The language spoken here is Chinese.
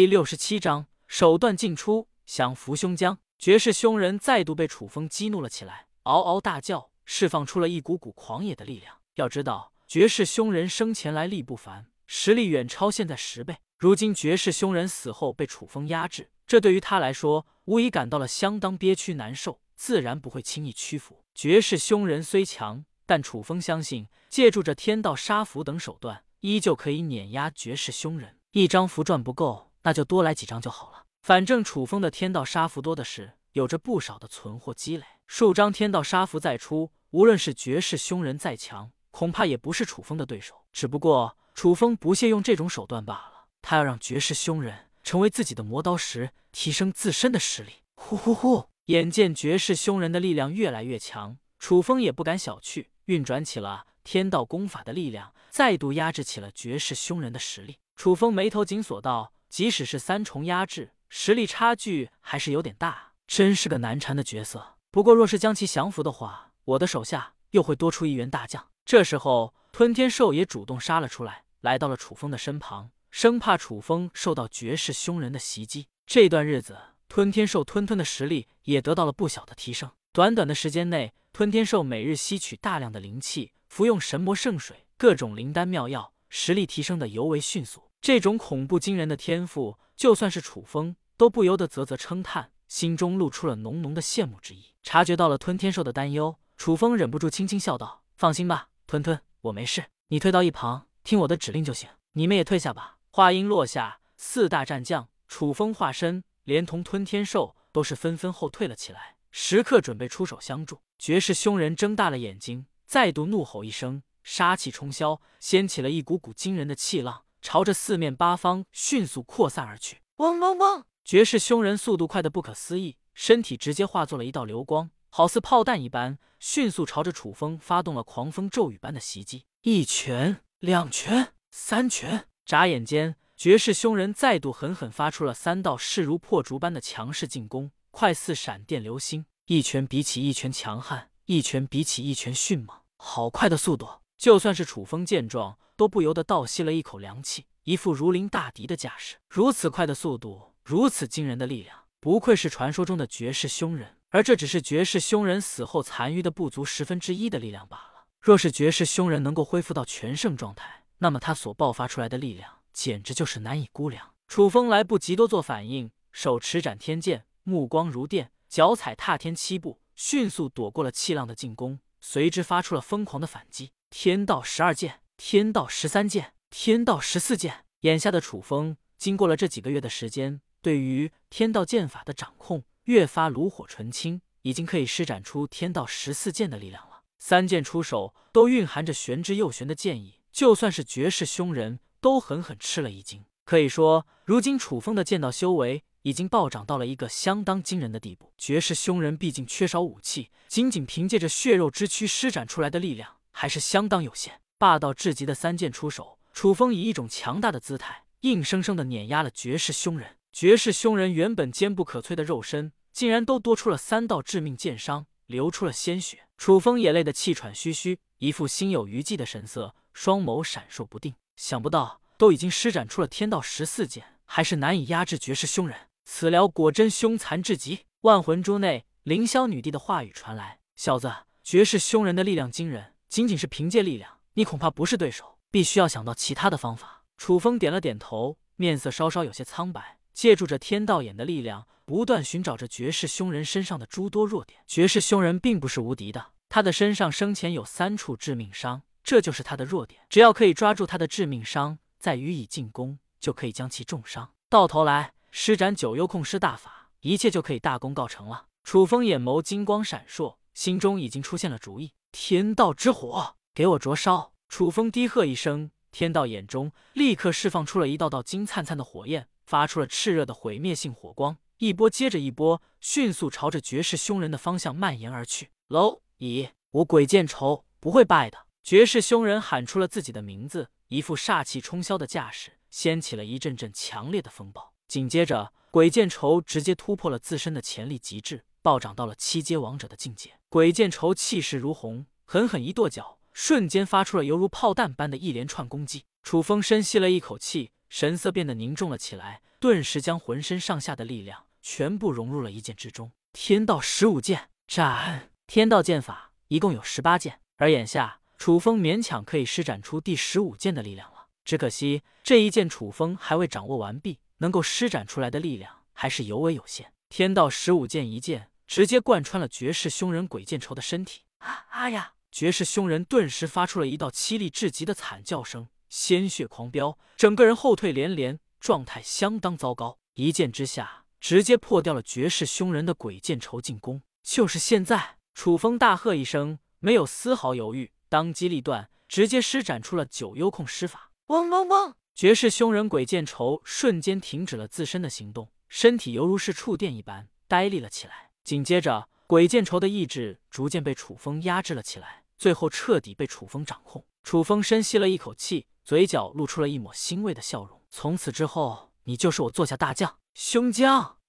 第六十七章手段尽出，降服凶将。绝世凶人再度被楚风激怒了起来，嗷嗷大叫，释放出了一股股狂野的力量。要知道，绝世凶人生前来历不凡，实力远超现在十倍。如今绝世凶人死后被楚风压制，这对于他来说无疑感到了相当憋屈难受，自然不会轻易屈服。绝世凶人虽强，但楚风相信，借助着天道杀符等手段，依旧可以碾压绝世凶人。一张符赚不够，那就多来几张就好了。反正楚风的天道杀符多的是，有着不少的存货积累。数张天道杀符再出，无论是绝世凶人再强，恐怕也不是楚风的对手。只不过楚风不屑用这种手段罢了。他要让绝世凶人成为自己的磨刀石，提升自身的实力。呼呼呼！眼见绝世凶人的力量越来越强，楚风也不敢小觑，运转起了天道功法的力量，再度压制起了绝世凶人的实力。楚风眉头紧锁道：“即使是三重压制，实力差距还是有点大，真是个难缠的角色。不过，若是将其降服的话，我的手下又会多出一员大将。”这时候，吞天兽也主动杀了出来，来到了楚风的身旁。生怕楚风受到绝世凶人的袭击，这段日子吞天兽吞吞的实力也得到了不小的提升。短短的时间内，吞天兽每日吸取大量的灵气，服用神魔圣水、各种灵丹妙药，实力提升的尤为迅速。这种恐怖惊人的天赋，就算是楚风都不由得啧啧称叹，心中露出了浓浓的羡慕之意。察觉到了吞天兽的担忧，楚风忍不住轻轻笑道：“放心吧，吞吞，我没事，你退到一旁，听我的指令就行。你们也退下吧。”话音落下，四大战将、楚风化身，连同吞天兽，都是纷纷后退了起来，时刻准备出手相助。绝世凶人睁大了眼睛，再度怒吼一声，杀气冲霄，掀起了一股股惊人的气浪，朝着四面八方迅速扩散而去。嗡嗡嗡！绝世凶人速度快的不可思议，身体直接化作了一道流光，好似炮弹一般，迅速朝着楚风发动了狂风骤雨般的袭击。一拳，两拳，三拳。眨眼间，绝世凶人再度狠狠发出了三道势如破竹般的强势进攻，快似闪电流星，一拳比起一拳强悍，一拳比起一拳迅猛。好快的速度！就算是楚风见状，都不由得倒吸了一口凉气，一副如临大敌的架势。如此快的速度，如此惊人的力量，不愧是传说中的绝世凶人。而这只是绝世凶人死后残余的不足十分之一的力量罢了。若是绝世凶人能够恢复到全盛状态，那么他所爆发出来的力量简直就是难以估量。楚风来不及多做反应，手持斩天剑，目光如电，脚踩踏天七步，迅速躲过了气浪的进攻，随之发出了疯狂的反击。天道十二剑，天道十三剑，天道十四剑。眼下的楚风，经过了这几个月的时间，对于天道剑法的掌控越发炉火纯青，已经可以施展出天道十四剑的力量了。三剑出手，都蕴含着玄之又玄的剑意。就算是绝世凶人都狠狠吃了一惊。可以说，如今楚风的剑道修为已经暴涨到了一个相当惊人的地步。绝世凶人毕竟缺少武器，仅仅凭借着血肉之躯施展出来的力量还是相当有限。霸道至极的三剑出手，楚风以一种强大的姿态，硬生生的碾压了绝世凶人。绝世凶人原本坚不可摧的肉身，竟然都多出了三道致命剑伤，流出了鲜血。楚风也累得气喘吁吁，一副心有余悸的神色。双眸闪烁不定，想不到都已经施展出了天道十四剑，还是难以压制绝世凶人。此辽果真凶残至极。万魂珠内，凌霄女帝的话语传来：“小子，绝世凶人的力量惊人，仅仅是凭借力量，你恐怕不是对手，必须要想到其他的方法。”楚风点了点头，面色稍稍有些苍白，借助着天道眼的力量，不断寻找着绝世凶人身上的诸多弱点。绝世凶人并不是无敌的，他的身上生前有三处致命伤。这就是他的弱点，只要可以抓住他的致命伤，再予以进攻，就可以将其重伤。到头来施展九幽控尸大法，一切就可以大功告成了。楚风眼眸金光闪烁，心中已经出现了主意。天道之火，给我灼烧！楚风低喝一声，天道眼中立刻释放出了一道道金灿灿的火焰，发出了炽热的毁灭性火光，一波接着一波，迅速朝着绝世凶人的方向蔓延而去。蝼蚁，我鬼见愁不会败的。绝世凶人喊出了自己的名字，一副煞气冲霄的架势，掀起了一阵阵强烈的风暴。紧接着，鬼见愁直接突破了自身的潜力极致，暴涨到了七阶王者的境界。鬼见愁气势如虹，狠狠一跺脚，瞬间发出了犹如炮弹般的一连串攻击。楚风深吸了一口气，神色变得凝重了起来，顿时将浑身上下的力量全部融入了一剑之中。天道十五剑斩！天道剑法一共有十八剑，而眼下楚风勉强可以施展出第十五剑的力量了。只可惜这一剑楚风还未掌握完毕，能够施展出来的力量还是尤为有限。天道十五剑一剑直接贯穿了绝世凶人鬼见愁的身体。啊啊呀！绝世凶人顿时发出了一道凄厉至极的惨叫声，鲜血狂飙，整个人后退连连，状态相当糟糕。一剑之下，直接破掉了绝世凶人的鬼见愁进攻。就是现在！楚风大喝一声，没有丝毫犹豫，当机立断，直接施展出了九幽控施法。嗡嗡嗡！绝世凶人鬼见愁瞬间停止了自身的行动，身体犹如是触电一般呆立了起来。紧接着，鬼见愁的意志逐渐被楚风压制了起来，最后彻底被楚风掌控。楚风深吸了一口气，嘴角露出了一抹欣慰的笑容。从此之后，你就是我座下大将，凶将。